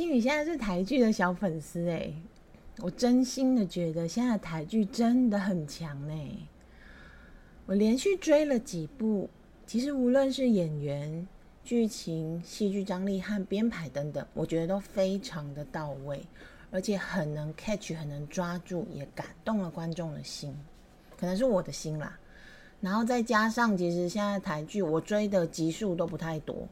心宇现在是台剧的小粉丝哎，我真心的觉得现在台剧真的很强哎。我连续追了几部，其实无论是演员、剧情、戏剧张力和编排等等，我觉得都非常的到位，而且很能 catch，很能抓住，也感动了观众的心，可能是我的心啦。然后再加上，其实现在台剧我追的集数都不太多。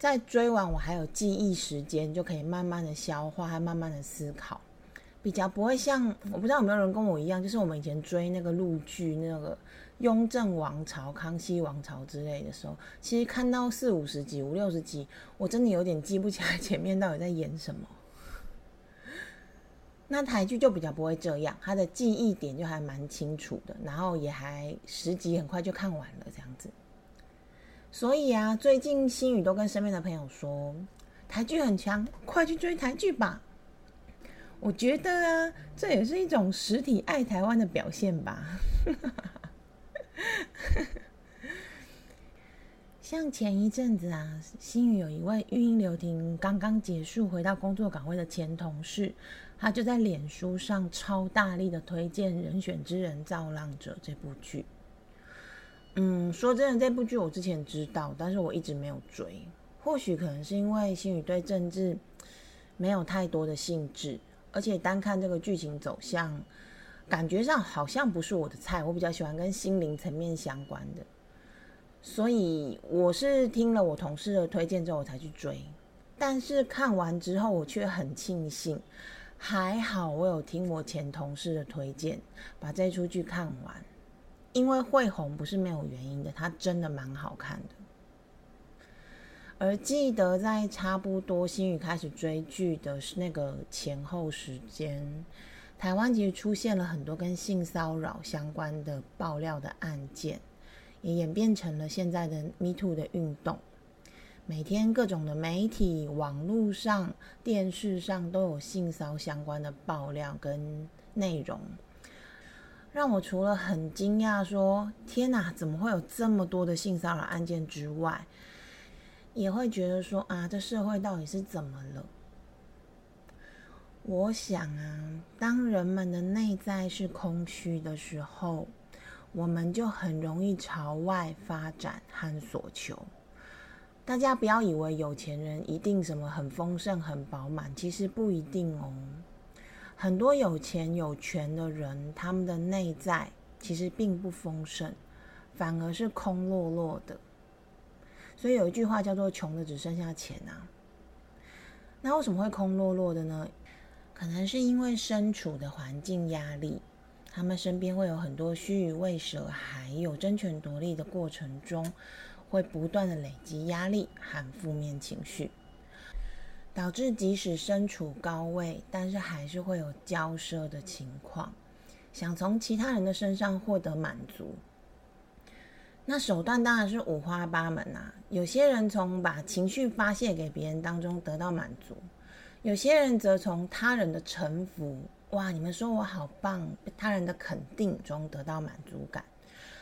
在追完，我还有记忆时间，就可以慢慢的消化，还慢慢的思考，比较不会像我不知道有没有人跟我一样，就是我们以前追那个陆剧，那个雍正王朝、康熙王朝之类的时候，其实看到四五十集、五六十集，我真的有点记不起来前面到底在演什么。那台剧就比较不会这样，它的记忆点就还蛮清楚的，然后也还十集很快就看完了这样子。所以啊，最近心宇都跟身边的朋友说，台剧很强，快去追台剧吧。我觉得啊，这也是一种实体爱台湾的表现吧。像前一阵子啊，新宇有一位育婴留停刚刚结束回到工作岗位的前同事，他就在脸书上超大力的推荐《人选之人造浪者》这部剧。嗯，说真的，这部剧我之前知道，但是我一直没有追。或许可能是因为心宇对政治没有太多的兴致，而且单看这个剧情走向，感觉上好像不是我的菜。我比较喜欢跟心灵层面相关的，所以我是听了我同事的推荐之后我才去追。但是看完之后，我却很庆幸，还好我有听我前同事的推荐，把这出剧看完。因为会红不是没有原因的，它真的蛮好看的。而记得在差不多新宇开始追剧的是那个前后时间，台湾其实出现了很多跟性骚扰相关的爆料的案件，也演变成了现在的 Me Too 的运动。每天各种的媒体、网络上、电视上都有性骚相关的爆料跟内容。让我除了很惊讶，说天哪，怎么会有这么多的性骚扰案件之外，也会觉得说啊，这社会到底是怎么了？我想啊，当人们的内在是空虚的时候，我们就很容易朝外发展和所求。大家不要以为有钱人一定什么很丰盛、很饱满，其实不一定哦。很多有钱有权的人，他们的内在其实并不丰盛，反而是空落落的。所以有一句话叫做“穷的只剩下钱”啊。那为什么会空落落的呢？可能是因为身处的环境压力，他们身边会有很多虚与委蛇，还有争权夺利的过程中，会不断的累积压力和负面情绪。导致即使身处高位，但是还是会有骄奢的情况，想从其他人的身上获得满足。那手段当然是五花八门啊。有些人从把情绪发泄给别人当中得到满足，有些人则从他人的臣服，哇，你们说我好棒，他人的肯定中得到满足感。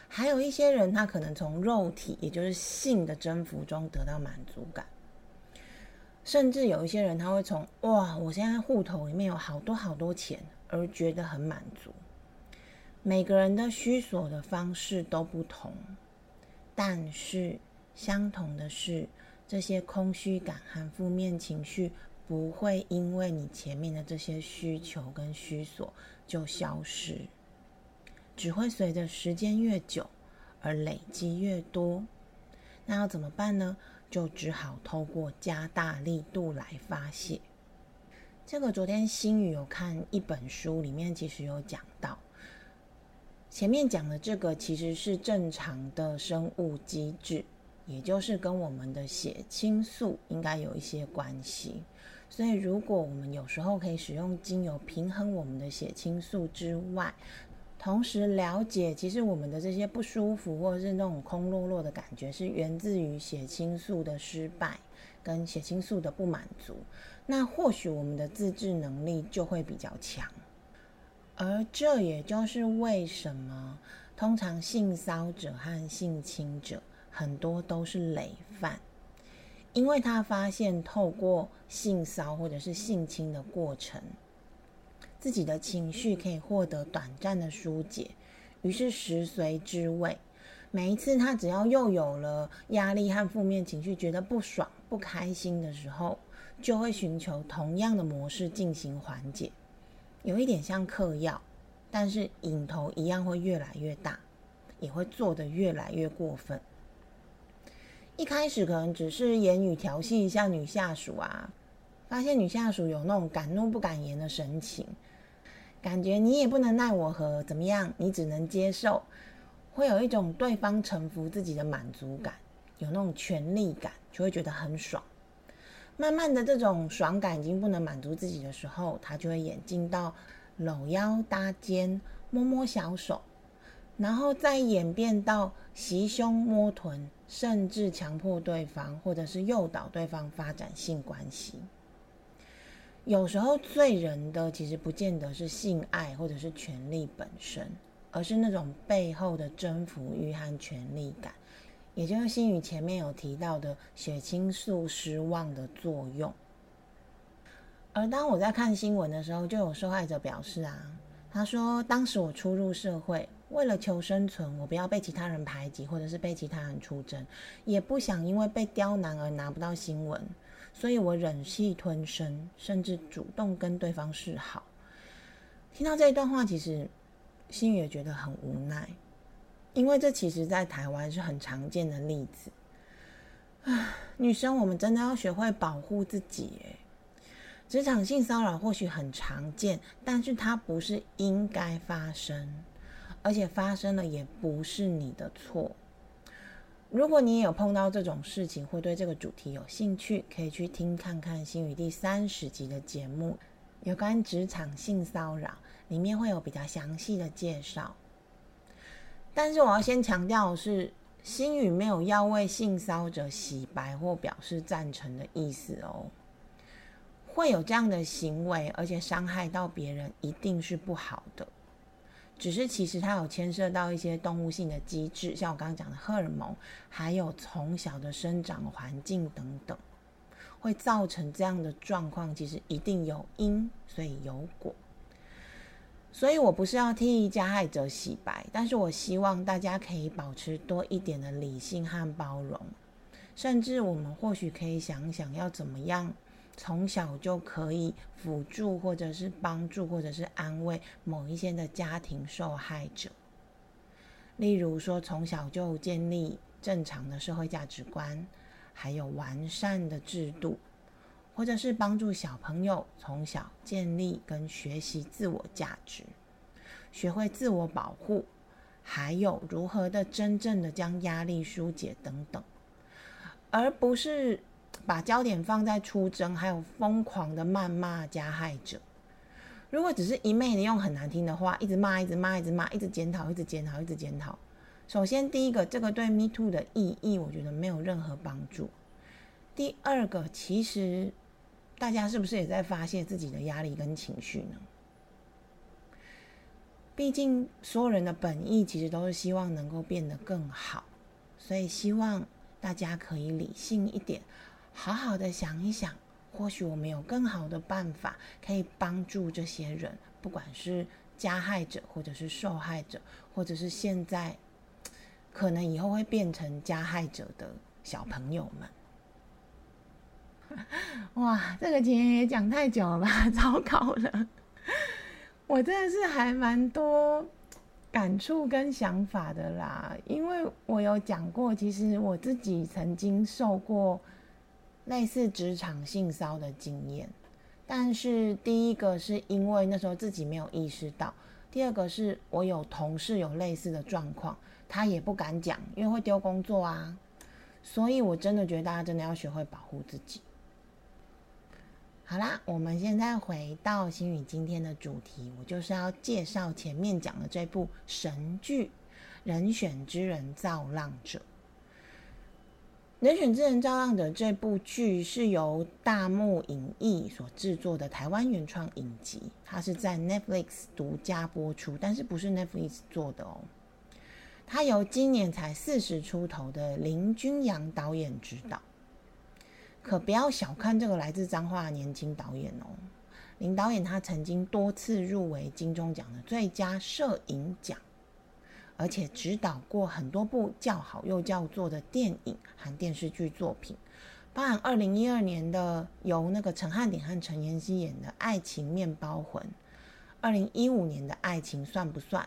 还有一些人，他可能从肉体，也就是性的征服中得到满足感。甚至有一些人，他会从哇，我现在户头里面有好多好多钱，而觉得很满足。每个人的需索的方式都不同，但是相同的是，这些空虚感和负面情绪不会因为你前面的这些需求跟需索就消失，只会随着时间越久而累积越多。那要怎么办呢？就只好透过加大力度来发泄。这个昨天新宇有看一本书，里面其实有讲到，前面讲的这个其实是正常的生物机制，也就是跟我们的血清素应该有一些关系。所以如果我们有时候可以使用精油平衡我们的血清素之外，同时了解其实我们的这些不舒服或者是那种空落落的感觉，是源自于血清素的失败跟血清素的不满足，那或许我们的自制能力就会比较强。而这也就是为什么通常性骚者和性侵者很多都是累犯，因为他发现透过性骚或者是性侵的过程，自己的情绪可以获得短暂的疏解，于是食髓知味。每一次他只要又有了压力和负面情绪，觉得不爽、不开心的时候，就会寻求同样的模式进行缓解。有一点像嗑药，但是瘾头一样会越来越大，也会做得越来越过分。一开始可能只是言语调戏一下女下属啊，发现女下属有那种敢怒不敢言的神情，感觉你也不能奈我何，怎么样？你只能接受，会有一种对方臣服自己的满足感，有那种权力感，就会觉得很爽。慢慢的，这种爽感已经不能满足自己的时候，他就会演进到搂腰搭肩、摸摸小手，然后再演变到袭胸摸臀，甚至强迫对方或者是诱导对方发展性关系。有时候醉人的其实不见得是性爱或者是权力本身，而是那种背后的征服欲和权力感。也就是心宇前面有提到的血清素失望的作用，而当我在看新闻的时候，就有受害者表示啊，他说当时我初入社会，为了求生存，我不要被其他人排挤，或者是被其他人出征，也不想因为被刁难而拿不到新闻，所以我忍气吞声，甚至主动跟对方示好。听到这一段话，其实心宇也觉得很无奈。因为这其实，在台湾是很常见的例子。啊，女生，我们真的要学会保护自己。职场性骚扰或许很常见，但是它不是应该发生，而且发生了也不是你的错。如果你也有碰到这种事情，或对这个主题有兴趣，可以去听看看新宇第三十集的节目，有关职场性骚扰，里面会有比较详细的介绍。但是我要先强调的是，心语没有要为性骚者洗白或表示赞成的意思哦。会有这样的行为，而且伤害到别人，一定是不好的。只是其实它有牵涉到一些动物性的机制，像我刚刚讲的荷尔蒙，还有从小的生长环境等等，会造成这样的状况。其实一定有因，所以有果。所以我不是要替加害者洗白，但是我希望大家可以保持多一点的理性和包容，甚至我们或许可以想想要怎么样从小就可以辅助或者是帮助或者是安慰某一些的家庭受害者，例如说从小就建立正常的社会价值观，还有完善的制度。或者是帮助小朋友从小建立跟学习自我价值，学会自我保护，还有如何的真正的将压力疏解等等，而不是把焦点放在出征，还有疯狂的谩骂加害者。如果只是一昧的用很难听的话，一直骂，一直骂，一直骂，一直检讨，一直检讨，一直检讨。首先，第一个，这个对 Me Too 的意义，我觉得没有任何帮助。第二个，其实。大家是不是也在发泄自己的压力跟情绪呢？毕竟所有人的本意其实都是希望能够变得更好，所以希望大家可以理性一点，好好的想一想，或许我们有更好的办法可以帮助这些人，不管是加害者，或者是受害者，或者是现在可能以后会变成加害者的小朋友们。哇，这个前也讲太久了吧，糟糕了！我真的是还蛮多感触跟想法的啦，因为我有讲过，其实我自己曾经受过类似职场性骚的经验，但是第一个是因为那时候自己没有意识到，第二个是我有同事有类似的状况，他也不敢讲，因为会丢工作啊，所以我真的觉得大家真的要学会保护自己。好啦，我们现在回到心宇今天的主题，我就是要介绍前面讲的这部神剧《人选之人造浪者》。《人选之人造浪者》这部剧是由大幕影艺所制作的台湾原创影集，它是在 Netflix 独家播出，但是不是 Netflix 做的哦。它由今年才四十出头的林君阳导演执导。可不要小看这个来自彰化的年轻导演哦，林导演他曾经多次入围金钟奖的最佳摄影奖，而且指导过很多部叫好又叫座的电影和电视剧作品，包含二零一二年的由那个陈汉典和陈妍希演的《爱情面包魂》，二零一五年的《爱情算不算》，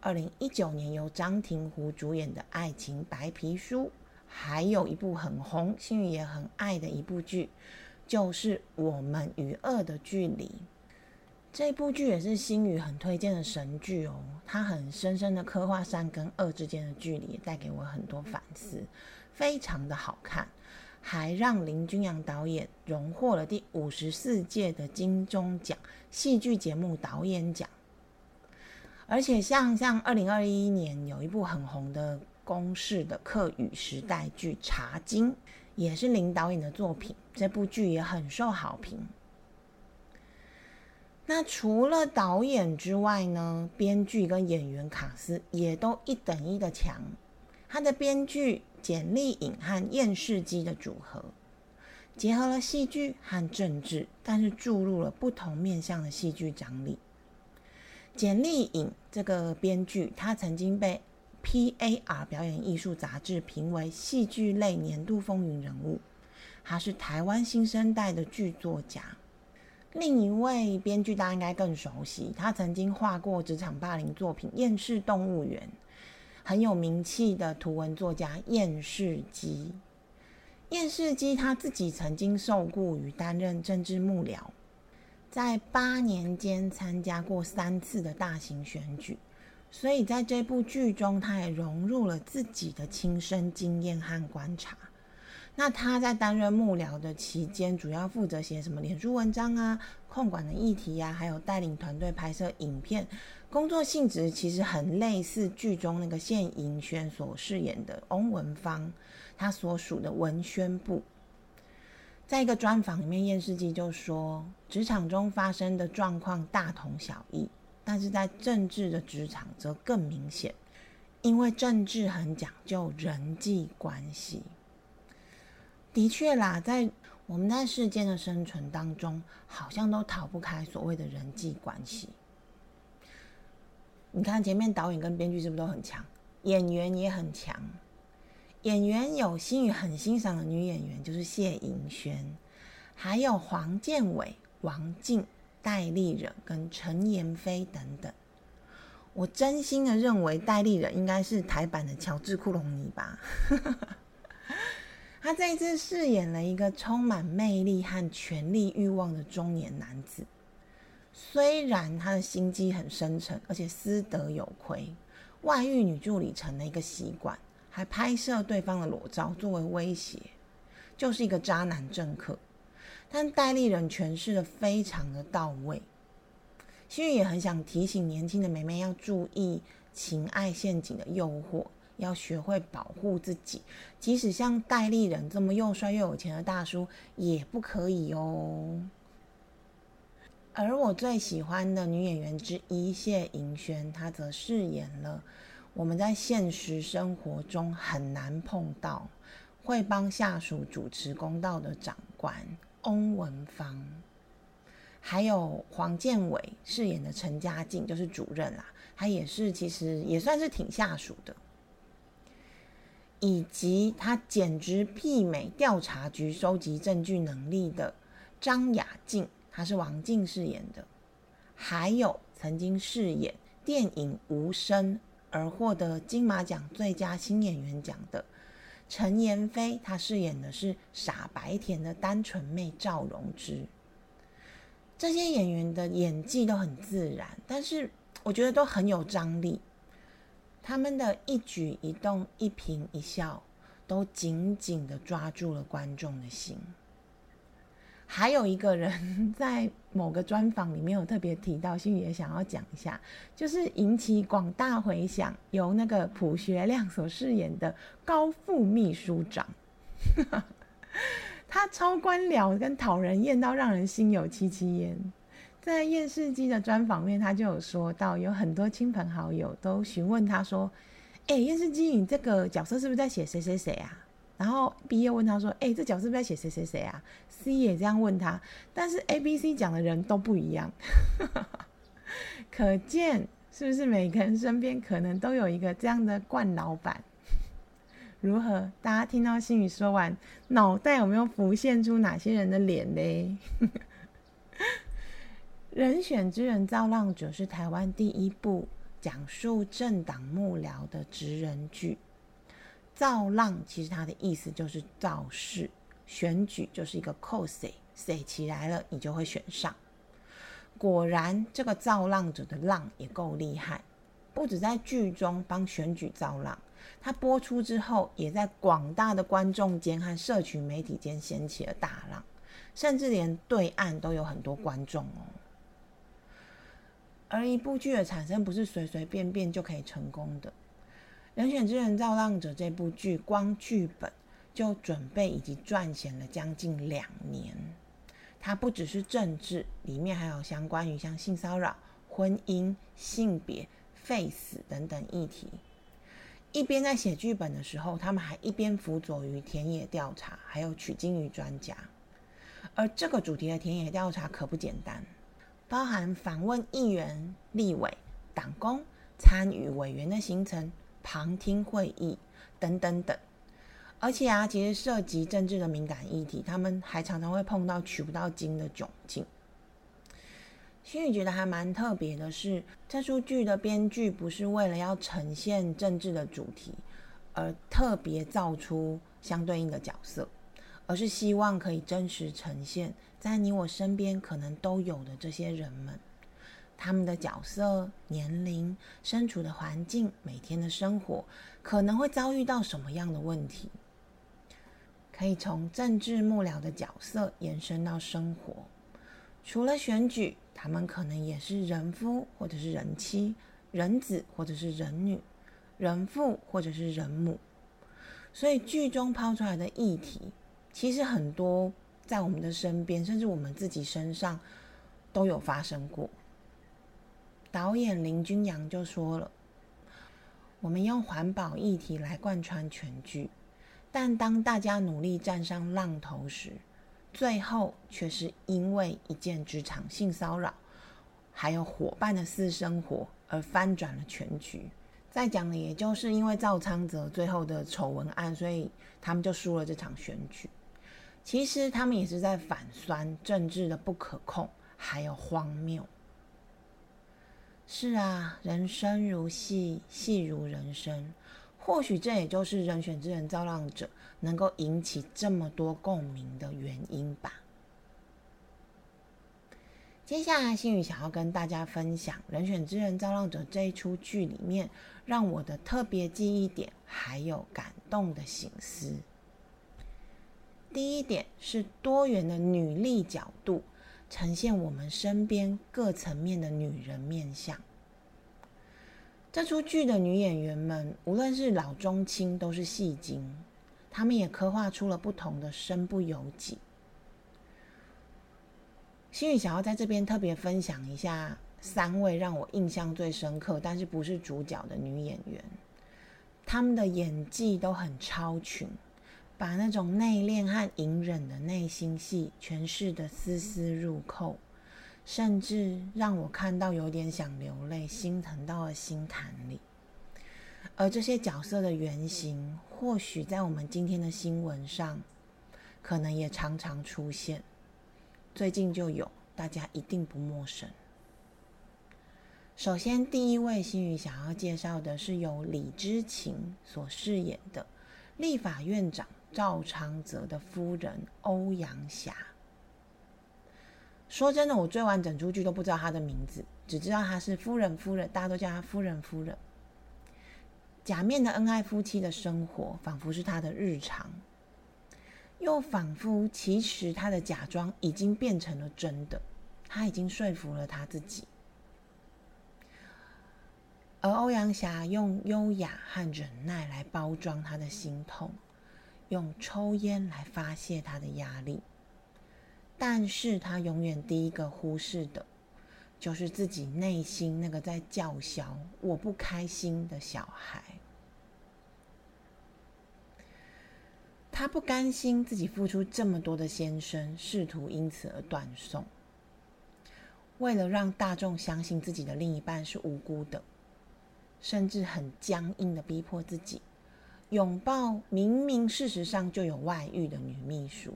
二零一九年由张庭湖主演的《爱情白皮书》。还有一部很红、心宇也很爱的一部剧，就是《我们与恶的距离》。这部剧也是心宇很推荐的神剧哦，它很深深的刻画善跟恶之间的距离，带给我很多反思，非常的好看，还让林君阳导演荣获了第五十四届的金钟奖戏剧节目导演奖。而且像像二零二一年有一部很红的。公式的客语时代剧《茶经》也是林导演的作品，这部剧也很受好评。那除了导演之外呢，编剧跟演员卡斯也都一等一的强。他的编剧简丽颖和燕世基的组合，结合了戏剧和政治，但是注入了不同面向的戏剧张力。简丽颖这个编剧，他曾经被 P.A.R. 表演艺术杂志评为戏剧类年度风云人物，他是台湾新生代的剧作家。另一位编剧大家应该更熟悉，他曾经画过职场霸凌作品《厌世动物园》，很有名气的图文作家厌世基。厌世基他自己曾经受雇于担任政治幕僚，在八年间参加过三次的大型选举。所以在这部剧中，他也融入了自己的亲身经验和观察。那他在担任幕僚的期间，主要负责写什么脸书文章啊、控管的议题啊，还有带领团队拍摄影片。工作性质其实很类似剧中那个谢盈萱所饰演的翁文芳，他所属的文宣部。在一个专访里面，验世机就说，职场中发生的状况大同小异。但是在政治的职场则更明显，因为政治很讲究人际关系。的确啦，在我们在世间的生存当中，好像都逃不开所谓的人际关系。你看前面导演跟编剧是不是都很强？演员也很强。演员有心宇很欣赏的女演员，就是谢盈萱，还有黄建伟、王静。戴立忍跟陈妍霏等等，我真心的认为戴立忍应该是台版的乔治·库隆尼吧。他这一次饰演了一个充满魅力和权力欲望的中年男子，虽然他的心机很深沉，而且私德有亏，外遇女助理成了一个习惯，还拍摄对方的裸照作为威胁，就是一个渣男政客。但戴立人诠释的非常的到位，心宇也很想提醒年轻的妹妹要注意情爱陷阱的诱惑，要学会保护自己，即使像戴立人这么又帅又有钱的大叔也不可以哦。而我最喜欢的女演员之一谢盈萱，她则饰演了我们在现实生活中很难碰到，会帮下属主持公道的长官。翁文芳，还有黄建伟饰演的陈家静，就是主任啦。他也是，其实也算是挺下属的。以及他简直媲美调查局收集证据能力的张雅静，她是王静饰演的。还有曾经饰演电影《无声》而获得金马奖最佳新演员奖的。陈妍霏，她饰演的是傻白甜的单纯妹赵荣之。这些演员的演技都很自然，但是我觉得都很有张力。他们的一举一动、一颦一笑，都紧紧的抓住了观众的心。还有一个人在某个专访里面有特别提到，心宇也想要讲一下，就是引起广大回响，由那个朴学亮所饰演的高副秘书长，他超官僚跟讨人厌到让人心有戚戚焉。在验视机的专访面，他就有说到，有很多亲朋好友都询问他说：“哎，验视机，你这个角色是不是在写谁谁谁啊？”然后 B 业问他说：“哎，这角色是不是在写谁谁谁啊？”C 也这样问他，但是 A、B、C 讲的人都不一样，可见是不是每个人身边可能都有一个这样的惯老板？如何？大家听到心宇说完，脑袋有没有浮现出哪些人的脸嘞？人选之人造浪者是台湾第一部讲述政党幕僚的职人剧。造浪其实它的意思就是造势，选举就是一个扣谁谁起来了，你就会选上。果然，这个造浪者的浪也够厉害，不止在剧中帮选举造浪，他播出之后，也在广大的观众间和社群媒体间掀起了大浪，甚至连对岸都有很多观众哦。而一部剧的产生，不是随随便便就可以成功的。人选之人造浪者这部剧，光剧本就准备以及撰写了将近两年。它不只是政治，里面还有相关于像性骚扰、婚姻、性别、废死等等议题。一边在写剧本的时候，他们还一边辅佐于田野调查，还有取经于专家。而这个主题的田野调查可不简单，包含访问议员、立委、党工、参与委员的行程。旁听会议等等等，而且啊，其实涉及政治的敏感议题，他们还常常会碰到取不到经的窘境。心宇觉得还蛮特别的是，这出剧的编剧不是为了要呈现政治的主题而特别造出相对应的角色，而是希望可以真实呈现在你我身边可能都有的这些人们。他们的角色、年龄、身处的环境、每天的生活，可能会遭遇到什么样的问题？可以从政治幕僚的角色延伸到生活。除了选举，他们可能也是人夫或者是人妻、人子或者是人女、人父或者是人母。所以剧中抛出来的议题，其实很多在我们的身边，甚至我们自己身上都有发生过。导演林君阳就说了：“我们用环保议题来贯穿全剧，但当大家努力站上浪头时，最后却是因为一件职场性骚扰，还有伙伴的私生活而翻转了全局。再讲的，也就是因为赵昌泽最后的丑闻案，所以他们就输了这场选举。其实他们也是在反酸政治的不可控，还有荒谬。”是啊，人生如戏，戏如人生。或许这也就是人选之人造浪者能够引起这么多共鸣的原因吧。接下来，心宇想要跟大家分享《人选之人造浪者》这一出剧里面让我的特别记忆点，还有感动的醒思。第一点是多元的女力角度。呈现我们身边各层面的女人面相。这出剧的女演员们，无论是老中青，都是戏精。她们也刻画出了不同的身不由己。心宇想要在这边特别分享一下三位让我印象最深刻，但是不是主角的女演员，她们的演技都很超群。把那种内敛和隐忍的内心戏诠释的丝丝入扣，甚至让我看到有点想流泪，心疼到了心坎里。而这些角色的原型，或许在我们今天的新闻上，可能也常常出现。最近就有，大家一定不陌生。首先，第一位心宇想要介绍的是由李知琴所饰演的立法院长。赵昌泽的夫人欧阳霞。说真的，我追完整出剧都不知道她的名字，只知道她是夫人。夫人，大家都叫她夫人。夫人，假面的恩爱夫妻的生活，仿佛是她的日常。又仿佛其实他的假装已经变成了真的，他已经说服了他自己。而欧阳霞用优雅和忍耐来包装他的心痛，用抽烟来发泄他的压力，但是他永远第一个忽视的，就是自己内心那个在叫嚣“我不开心”的小孩。他不甘心自己付出这么多的先生，试图因此而断送。为了让大众相信自己的另一半是无辜的。甚至很僵硬的逼迫自己拥抱明明事实上就有外遇的女秘书，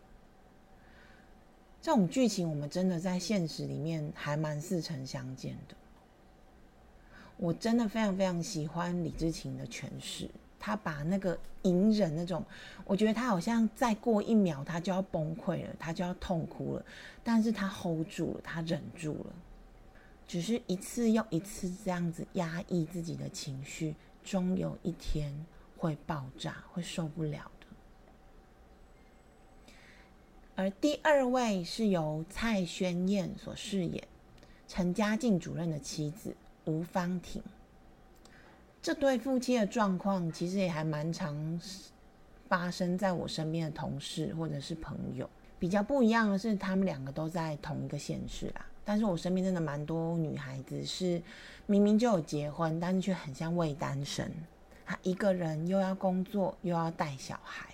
这种剧情我们真的在现实里面还蛮似曾相见的。我真的非常非常喜欢李治勤的诠释，他把那个隐忍那种，我觉得他好像再过一秒他就要崩溃了，他就要痛哭了，但是他 hold 住了，他忍住了。只是一次又一次这样子压抑自己的情绪，终有一天会爆炸，会受不了的。而第二位是由蔡宣燕所饰演陈嘉靖主任的妻子吴芳婷。这对夫妻的状况其实也还蛮常发生在我身边的同事或者是朋友。比较不一样的是，他们两个都在同一个县市啦。但是我身边真的蛮多女孩子是明明就有结婚，但是却很像未单身。他一个人又要工作又要带小孩。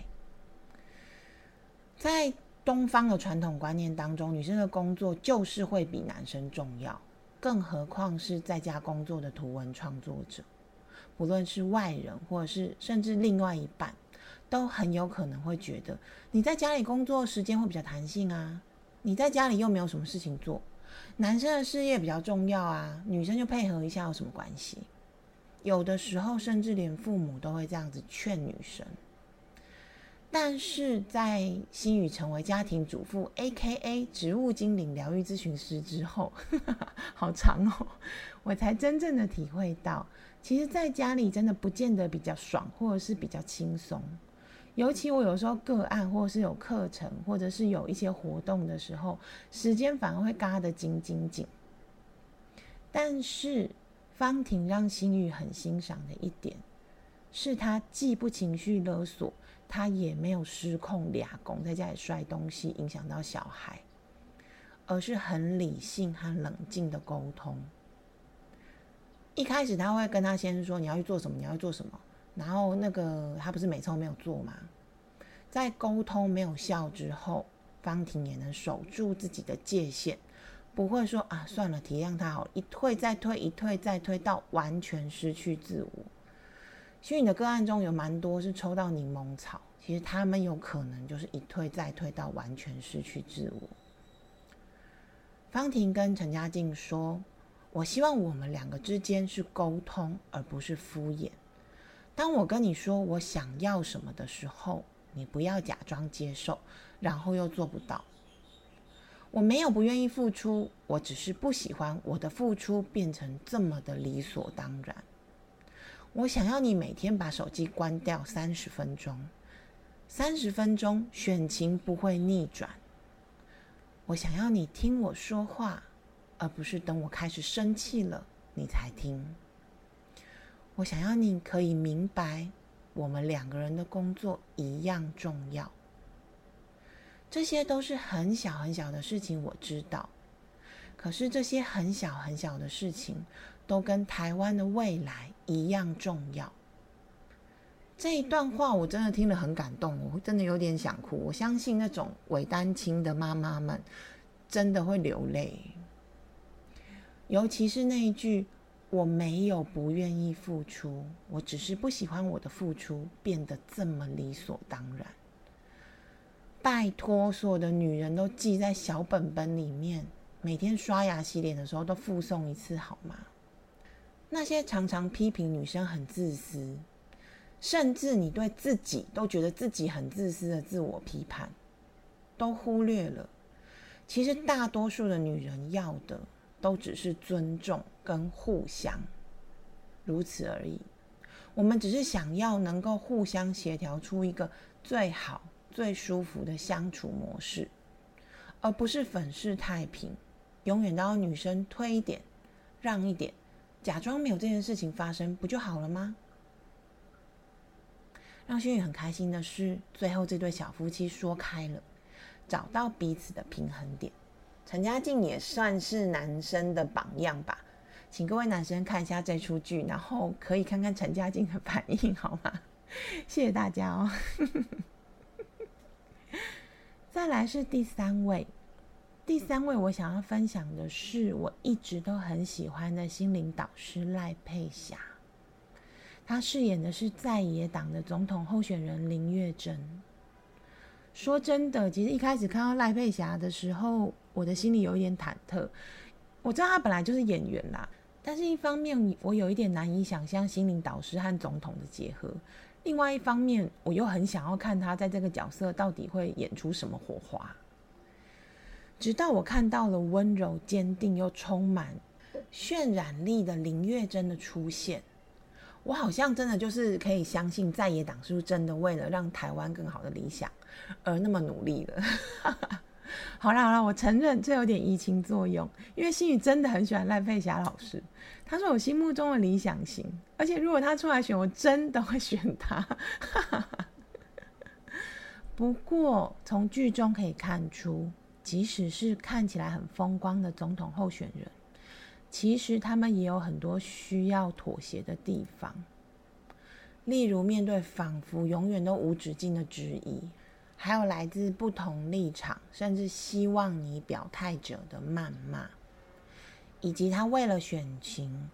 在东方的传统观念当中，女生的工作就是会比男生重要，更何况是在家工作的图文创作者，不论是外人或者是甚至另外一半，都很有可能会觉得你在家里工作时间会比较弹性啊，你在家里又没有什么事情做。男生的事业比较重要啊，女生就配合一下有什么关系？有的时候甚至连父母都会这样子劝女生。但是在心宇成为家庭主妇 （A.K.A. 植物精灵疗愈咨询师）之后，好长哦，我才真正的体会到，其实在家里真的不见得比较爽，或者是比较轻松。尤其我有时候个案，或者是有课程，或者是有一些活动的时候，时间反而会嘎得紧紧紧。但是方婷让心宇很欣赏的一点，是他既不情绪勒索，他也没有失控俩拱在家里摔东西影响到小孩，而是很理性和冷静的沟通。一开始他会跟他先生说：“你要去做什么？你要去做什么？”然后那个他不是每次都没有做吗？在沟通没有效之后，方婷也能守住自己的界限，不会说啊算了，体谅他好，一退再退，一退再退，到完全失去自我。所以你的个案中有蛮多是抽到柠檬草，其实他们有可能就是一退再退到完全失去自我。方婷跟陈嘉静说：“我希望我们两个之间是沟通，而不是敷衍。”当我跟你说我想要什么的时候，你不要假装接受，然后又做不到。我没有不愿意付出，我只是不喜欢我的付出变成这么的理所当然。我想要你每天把手机关掉三十分钟，三十分钟选情不会逆转。我想要你听我说话，而不是等我开始生气了你才听。我想要你可以明白，我们两个人的工作一样重要。这些都是很小很小的事情，我知道。可是这些很小很小的事情，都跟台湾的未来一样重要。这一段话我真的听了很感动，我真的有点想哭。我相信那种伪单亲的妈妈们真的会流泪，尤其是那一句。我没有不愿意付出，我只是不喜欢我的付出变得这么理所当然。拜托，所有的女人都记在小本本里面，每天刷牙洗脸的时候都附送一次好吗？那些常常批评女生很自私，甚至你对自己都觉得自己很自私的自我批判，都忽略了。其实大多数的女人要的。都只是尊重跟互相，如此而已。我们只是想要能够互相协调出一个最好、最舒服的相处模式，而不是粉饰太平，永远都要女生推一点、让一点，假装没有这件事情发生，不就好了吗？让心宇很开心的是，最后这对小夫妻说开了，找到彼此的平衡点。陈嘉静也算是男生的榜样吧，请各位男生看一下这出剧，然后可以看看陈嘉静的反应，好吗？谢谢大家哦。再来是第三位，第三位我想要分享的是我一直都很喜欢的心灵导师赖佩霞。他饰演的是在野党的总统候选人林月珍。说真的，其实一开始看到赖佩霞的时候，我的心里有一点忐忑。我知道他本来就是演员啦，但是一方面我有一点难以想象心灵导师和总统的结合，另外一方面我又很想要看他在这个角色到底会演出什么火花。直到我看到了温柔、坚定又充满渲染力的林月珍的出现。我好像真的就是可以相信在野党是不是真的为了让台湾更好的理想而那么努力了？好啦好啦，我承认这有点移情作用，因为心宇真的很喜欢赖佩霞老师，他是我心目中的理想型，而且如果他出来选，我真的会选他。不过从剧中可以看出，即使是看起来很风光的总统候选人。其实他们也有很多需要妥协的地方，例如面对仿佛永远都无止境的质疑，还有来自不同立场甚至希望你表态者的谩骂，以及他为了选情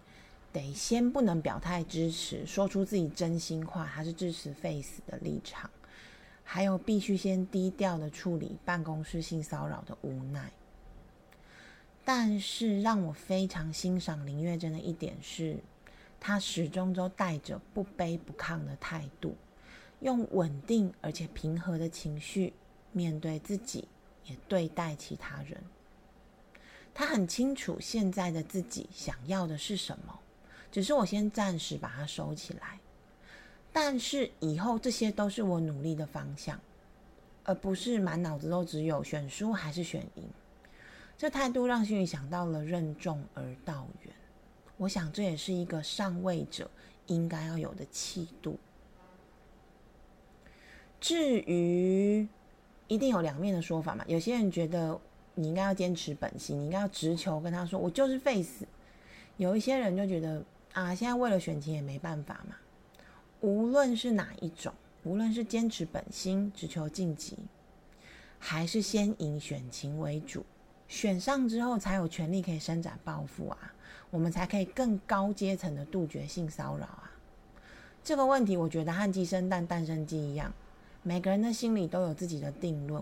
得先不能表态支持，说出自己真心话，还是支持 face 的立场，还有必须先低调的处理办公室性骚扰的无奈。但是让我非常欣赏林月珍的一点是，她始终都带着不卑不亢的态度，用稳定而且平和的情绪面对自己，也对待其他人。他很清楚现在的自己想要的是什么，只是我先暂时把它收起来。但是以后这些都是我努力的方向，而不是满脑子都只有选输还是选赢。这态度让心宇想到了任重而道远，我想这也是一个上位者应该要有的气度。至于一定有两面的说法嘛？有些人觉得你应该要坚持本心，你应该要直球跟他说我就是 face。有一些人就觉得啊，现在为了选情也没办法嘛。无论是哪一种，无论是坚持本心直求晋级，还是先以选情为主。选上之后才有权利可以伸展抱负啊，我们才可以更高阶层的杜绝性骚扰啊。这个问题我觉得和鸡生蛋蛋生鸡一样，每个人的心里都有自己的定论。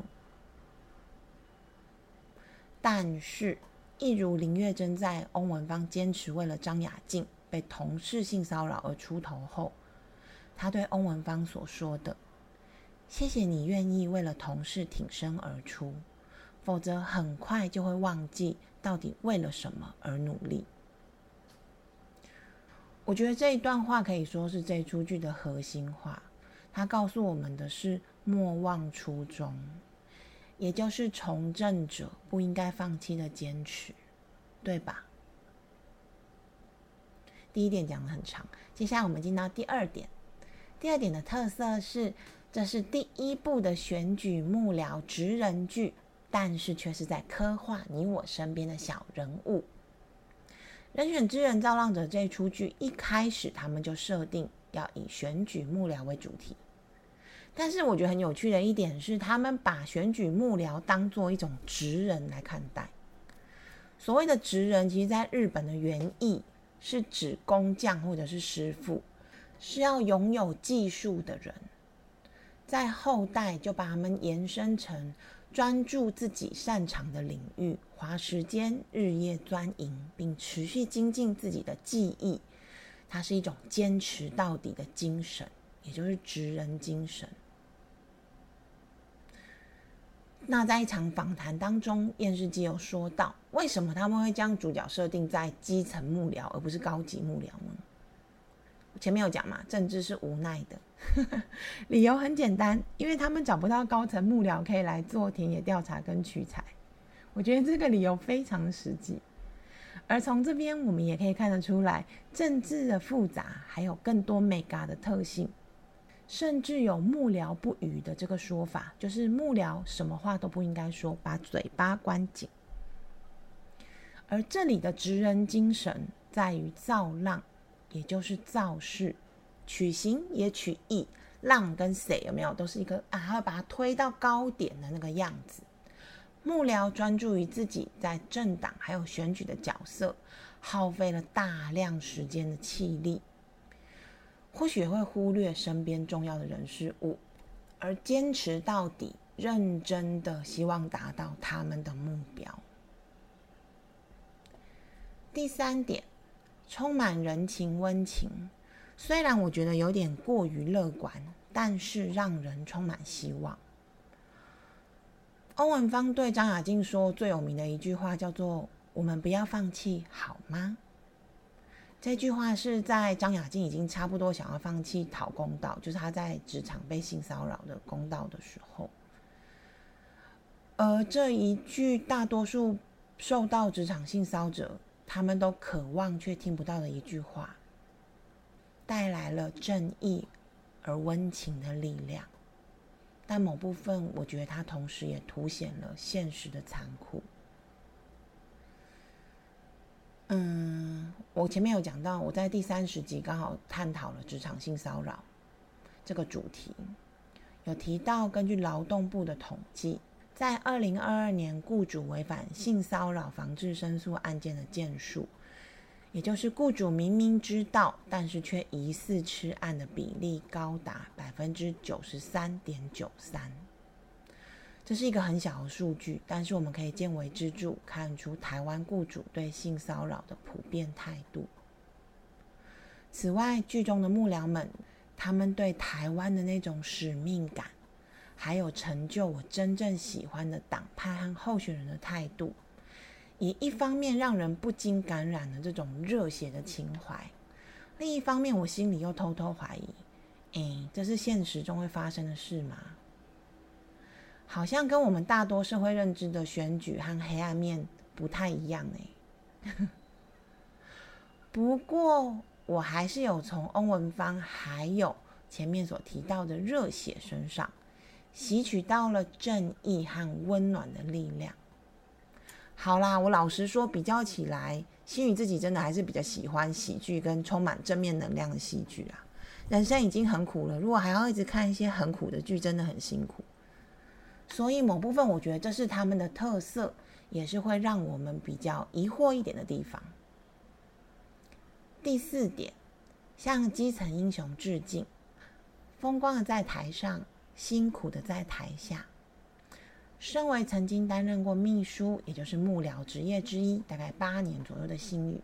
但是，一如林月珍在翁文芳坚持为了张雅静被同事性骚扰而出头后，他对翁文芳所说的：“谢谢你愿意为了同事挺身而出。”否则，很快就会忘记到底为了什么而努力。我觉得这一段话可以说是这出剧的核心话。他告诉我们的是莫忘初衷，也就是从政者不应该放弃的坚持，对吧？第一点讲的很长，接下来我们进到第二点。第二点的特色是，这是第一部的选举幕僚职人剧。但是却是在刻画你我身边的小人物。人选之人造浪者这出剧一开始，他们就设定要以选举幕僚为主题。但是我觉得很有趣的一点是，他们把选举幕僚当做一种职人来看待。所谓的职人，其实在日本的原意是指工匠或者是师傅，是要拥有技术的人。在后代就把他们延伸成。专注自己擅长的领域，花时间日夜钻营，并持续精进自己的技艺，它是一种坚持到底的精神，也就是职人精神。那在一场访谈当中，验视机有说到，为什么他们会将主角设定在基层幕僚，而不是高级幕僚呢？前面有讲嘛，政治是无奈的，理由很简单，因为他们找不到高层幕僚可以来做田野调查跟取材。我觉得这个理由非常实际。而从这边我们也可以看得出来，政治的复杂还有更多 mega 的特性，甚至有幕僚不语的这个说法，就是幕僚什么话都不应该说，把嘴巴关紧。而这里的职人精神在于造浪，也就是造势，取形也取义，浪跟谁有没有都是一个啊，要把它推到高点的那个样子。幕僚专注于自己在政党还有选举的角色，耗费了大量时间的气力，或许会忽略身边重要的人事物，而坚持到底，认真的希望达到他们的目标。第三点，充满人情温情，虽然我觉得有点过于乐观，但是让人充满希望。欧文芳对张雅静说最有名的一句话叫做“我们不要放弃，好吗？”这句话是在张雅静已经差不多想要放弃讨公道，就是她在职场被性骚扰的公道的时候，而这一句大多数受到职场性骚者他们都渴望却听不到的一句话，带来了正义而温情的力量。但某部分，我觉得它同时也凸显了现实的残酷。嗯，我前面有讲到，我在第三十集刚好探讨了职场性骚扰这个主题，有提到根据劳动部的统计，在二零二二年雇主违反性骚扰防治申诉案件的件数。也就是雇主明明知道，但是却疑似吃案的比例高达百分之九十三点九三。这是一个很小的数据，但是我们可以见微知著，看出台湾雇主对性骚扰的普遍态度。此外，剧中的幕僚们，他们对台湾的那种使命感，还有成就我真正喜欢的党派和候选人的态度。以一方面让人不禁感染了这种热血的情怀，另一方面我心里又偷偷怀疑：哎，这是现实中会发生的事吗？好像跟我们大多社会认知的选举和黑暗面不太一样哎。不过我还是有从翁文芳还有前面所提到的热血身上，吸取到了正义和温暖的力量。好啦，我老实说，比较起来，心宇自己真的还是比较喜欢喜剧跟充满正面能量的戏剧啊。人生已经很苦了，如果还要一直看一些很苦的剧，真的很辛苦。所以某部分，我觉得这是他们的特色，也是会让我们比较疑惑一点的地方。第四点，向基层英雄致敬，风光的在台上，辛苦的在台下。身为曾经担任过秘书，也就是幕僚职业之一，大概八年左右的心宇，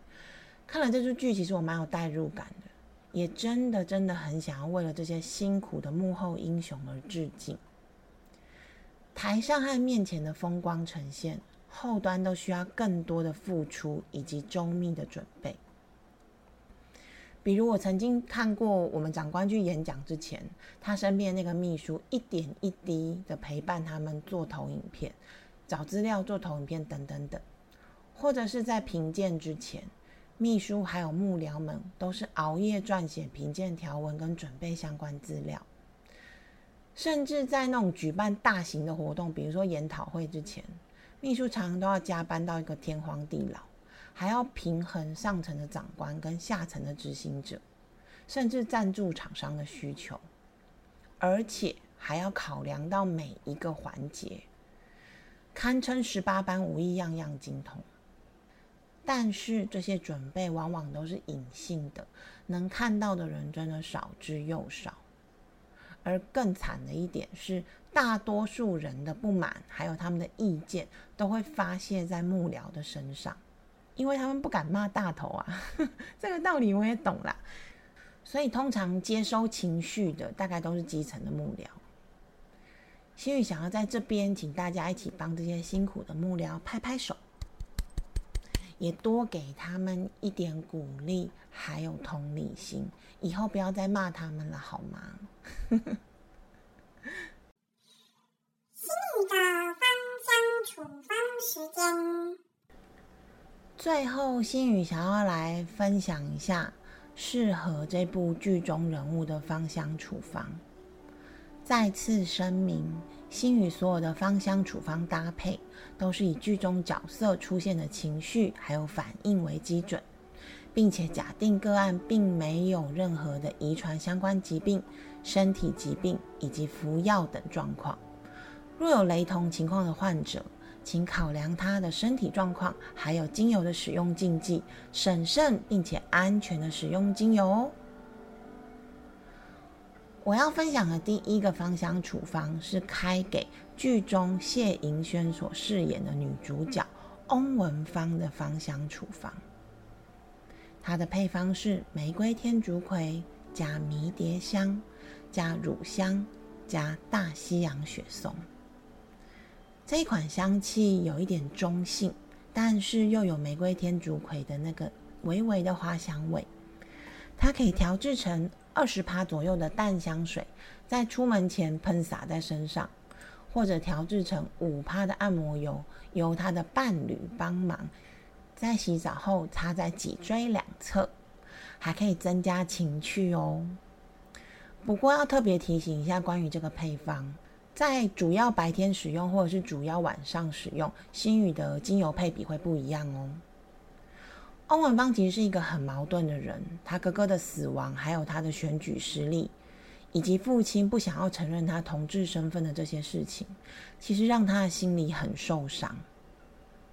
看了这出剧，其实我蛮有代入感的，也真的真的很想要为了这些辛苦的幕后英雄而致敬。台上和面前的风光呈现，后端都需要更多的付出以及周密的准备。比如我曾经看过我们长官去演讲之前，他身边那个秘书一点一滴的陪伴他们做投影片、找资料、做投影片等等等，或者是在评鉴之前，秘书还有幕僚们都是熬夜撰写评鉴条文跟准备相关资料，甚至在那种举办大型的活动，比如说研讨会之前，秘书常常都要加班到一个天荒地老。还要平衡上层的长官跟下层的执行者，甚至赞助厂商的需求，而且还要考量到每一个环节，堪称十八般武艺，样样精通。但是这些准备往往都是隐性的，能看到的人真的少之又少。而更惨的一点是，大多数人的不满还有他们的意见，都会发泄在幕僚的身上。因为他们不敢骂大头啊，这个道理我也懂啦。所以通常接收情绪的大概都是基层的幕僚。心宇想要在这边请大家一起帮这些辛苦的幕僚拍拍手，也多给他们一点鼓励，还有同理心。以后不要再骂他们了，好吗？心语的芳香处方时间。最后，心语想要来分享一下适合这部剧中人物的芳香处方。再次声明，心语所有的芳香处方搭配都是以剧中角色出现的情绪还有反应为基准，并且假定个案并没有任何的遗传相关疾病、身体疾病以及服药等状况。若有雷同情况的患者，请考量他的身体状况，还有精油的使用禁忌，审慎并且安全的使用精油哦。我要分享的第一个芳香处方是开给剧中谢盈萱所饰演的女主角翁文芳的芳香处方。它的配方是玫瑰天竺葵加迷迭香加乳香加大西洋雪松。这一款香气有一点中性，但是又有玫瑰天竺葵的那个微微的花香味。它可以调制成。二十帕左右的淡香水，在出门前喷洒在身上，或者调制成五帕的按摩油，由他的伴侣帮忙，在洗澡后擦在脊椎两侧，还可以增加情趣哦。不过要特别提醒一下，关于这个配方，在主要白天使用或者是主要晚上使用，新宇的精油配比会不一样哦。翁文芳其实是一个很矛盾的人，他哥哥的死亡，还有他的选举失利，以及父亲不想要承认他同志身份的这些事情，其实让他的心里很受伤。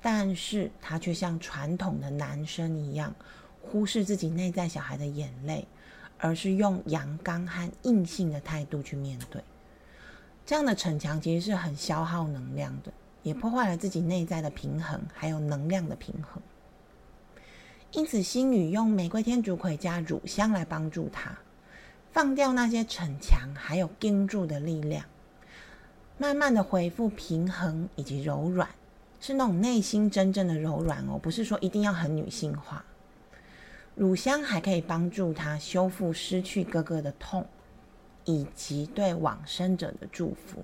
但是他却像传统的男生一样，忽视自己内在小孩的眼泪，而是用阳刚和硬性的态度去面对。这样的逞强其实是很消耗能量的，也破坏了自己内在的平衡，还有能量的平衡。因此，星宇用玫瑰天竺葵加乳香来帮助他放掉那些逞强还有盯住的力量，慢慢的恢复平衡以及柔软，是那种内心真正的柔软哦，不是说一定要很女性化。乳香还可以帮助他修复失去哥哥的痛，以及对往生者的祝福。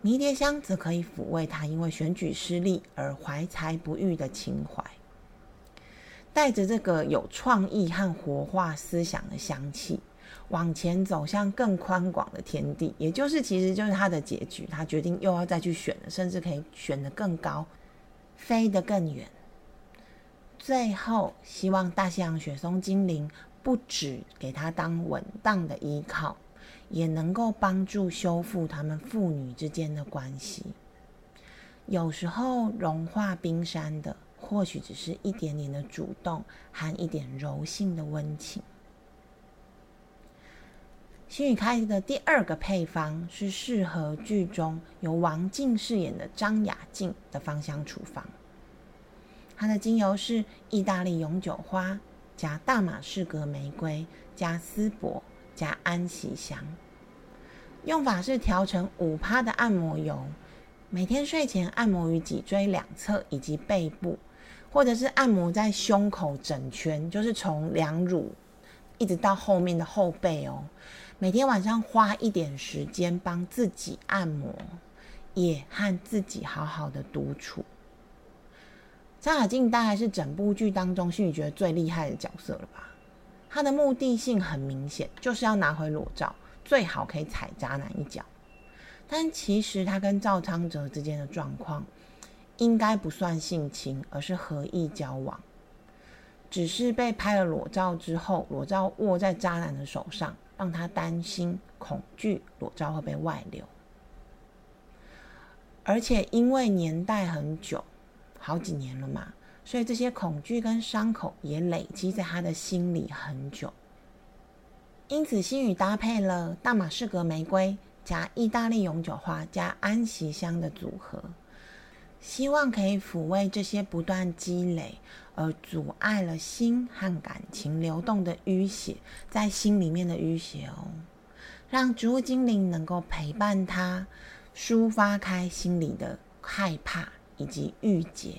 迷迭香则可以抚慰他因为选举失利而怀才不遇的情怀。带着这个有创意和活化思想的香气，往前走向更宽广的天地，也就是其实就是他的结局。他决定又要再去选了，甚至可以选得更高，飞得更远。最后，希望大西洋雪松精灵不止给他当稳当的依靠，也能够帮助修复他们父女之间的关系。有时候融化冰山的。或许只是一点点的主动和一点柔性的温情。新宇开的第二个配方是适合剧中由王静饰演的张雅静的芳香处方。它的精油是意大利永久花加大马士革玫瑰加丝柏加安息香。用法是调成五趴的按摩油，每天睡前按摩于脊椎两侧以及背部。或者是按摩在胸口整圈，就是从两乳一直到后面的后背哦。每天晚上花一点时间帮自己按摩，也和自己好好的独处。张雅静大概是整部剧当中心里觉得最厉害的角色了吧？她的目的性很明显，就是要拿回裸照，最好可以踩渣男一脚。但其实她跟赵昌哲之间的状况。应该不算性侵，而是合意交往。只是被拍了裸照之后，裸照握在渣男的手上，让他担心、恐惧裸照会被外流。而且因为年代很久，好几年了嘛，所以这些恐惧跟伤口也累积在他的心里很久。因此，心语搭配了大马士革玫瑰加意大利永久花加安息香的组合。希望可以抚慰这些不断积累而阻碍了心和感情流动的淤血，在心里面的淤血哦，让植物精灵能够陪伴他，抒发开心里的害怕以及郁结。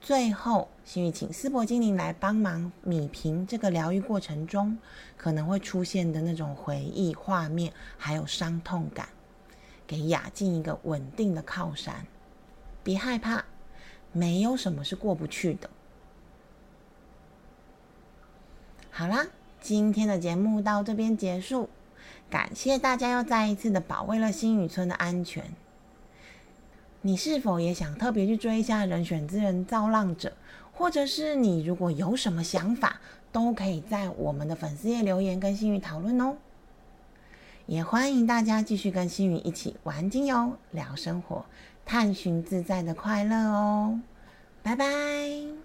最后，心宇请斯伯精灵来帮忙米平这个疗愈过程中可能会出现的那种回忆画面，还有伤痛感，给雅静一个稳定的靠山。别害怕，没有什么是过不去的。好啦，今天的节目到这边结束，感谢大家又再一次的保卫了新宇村的安全。你是否也想特别去追一下《人选之人造浪者》，或者是你如果有什么想法，都可以在我们的粉丝页留言跟新宇讨论哦。也欢迎大家继续跟新宇一起玩精油、聊生活、探寻自在的快乐哦。拜拜。